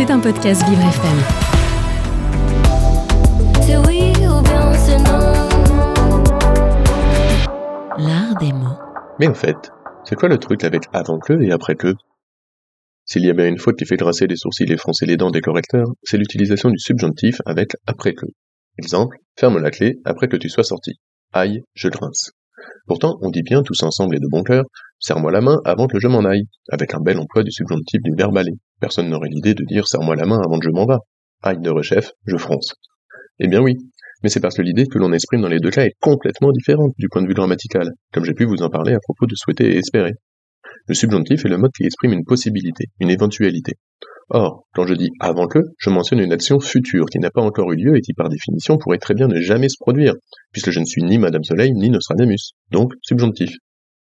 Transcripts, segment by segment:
C'est un podcast Vivre FM. C'est oui ou bien c'est non. L'art des mots. Mais en fait, c'est quoi le truc avec avant que et après que? S'il y a bien une faute qui fait dresser les sourcils et froncer les dents des correcteurs, c'est l'utilisation du subjonctif avec après que. Exemple, ferme la clé après que tu sois sorti. Aïe, je grince. Pourtant, on dit bien tous ensemble et de bon cœur, serre-moi la main avant que je m'en aille, avec un bel emploi du subjonctif du verbe aller. Personne n'aurait l'idée de dire serre-moi la main avant que je m'en va. Aïe de rechef, je fronce. Eh bien oui, mais c'est parce que l'idée que l'on exprime dans les deux cas est complètement différente du point de vue grammatical, comme j'ai pu vous en parler à propos de souhaiter et espérer. Le subjonctif est le mode qui exprime une possibilité, une éventualité. Or, quand je dis avant que, je mentionne une action future qui n'a pas encore eu lieu et qui par définition pourrait très bien ne jamais se produire, puisque je ne suis ni Madame Soleil ni Nostradamus, donc subjonctif.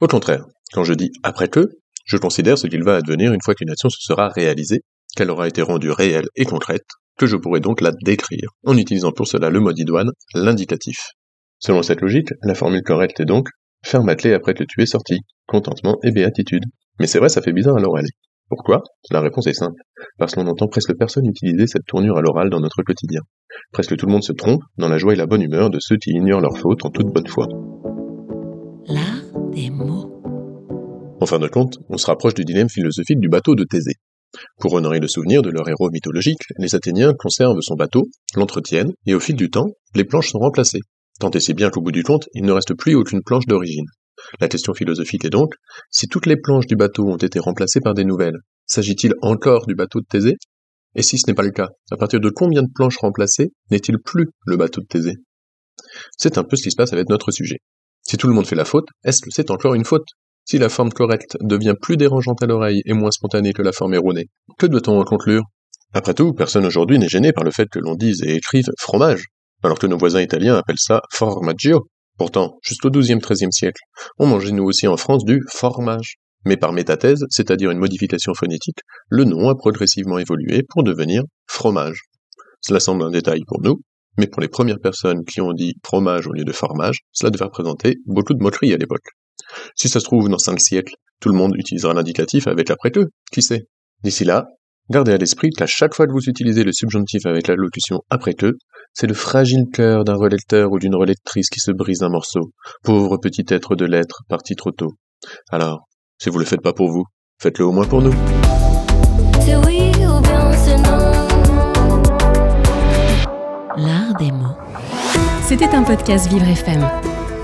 Au contraire, quand je dis après que, je considère ce qu'il va advenir une fois qu'une action se sera réalisée, qu'elle aura été rendue réelle et concrète, que je pourrais donc la décrire, en utilisant pour cela le mode idoine, l'indicatif. Selon cette logique, la formule correcte est donc ferme la clé après que tu es sorti, contentement et béatitude. Mais c'est vrai, ça fait bizarre à l'oral. Pourquoi? La réponse est simple. Parce qu'on entend presque personne utiliser cette tournure à l'oral dans notre quotidien. Presque tout le monde se trompe dans la joie et la bonne humeur de ceux qui ignorent leurs fautes en toute bonne foi. L'art des mots. En fin de compte, on se rapproche du dilemme philosophique du bateau de Thésée. Pour honorer le souvenir de leur héros mythologique, les Athéniens conservent son bateau, l'entretiennent, et au fil du temps, les planches sont remplacées. Tant et si bien qu'au bout du compte, il ne reste plus aucune planche d'origine. La question philosophique est donc, si toutes les planches du bateau ont été remplacées par des nouvelles, s'agit-il encore du bateau de Thésée? Et si ce n'est pas le cas, à partir de combien de planches remplacées n'est-il plus le bateau de Thésée? C'est un peu ce qui se passe avec notre sujet. Si tout le monde fait la faute, est-ce que c'est encore une faute? Si la forme correcte devient plus dérangeante à l'oreille et moins spontanée que la forme erronée, que doit-on en conclure? Après tout, personne aujourd'hui n'est gêné par le fait que l'on dise et écrive fromage, alors que nos voisins italiens appellent ça formaggio. Pourtant, jusqu'au XIIe-XIIIe siècle, on mangeait nous aussi en France du formage. Mais par métathèse, c'est-à-dire une modification phonétique, le nom a progressivement évolué pour devenir fromage. Cela semble un détail pour nous, mais pour les premières personnes qui ont dit fromage au lieu de formage, cela devait représenter beaucoup de moquerie à l'époque. Si ça se trouve, dans cinq siècles, tout le monde utilisera l'indicatif avec après que, qui sait? D'ici là, gardez à l'esprit qu'à chaque fois que vous utilisez le subjonctif avec la locution après que, c'est le fragile cœur d'un relecteur ou d'une relectrice qui se brise un morceau. Pauvre petit être de lettres, parti trop tôt. Alors, si vous le faites pas pour vous, faites-le au moins pour nous. C'est oui ou bien c'est non? L'art des mots. C'était un podcast Vivre FM.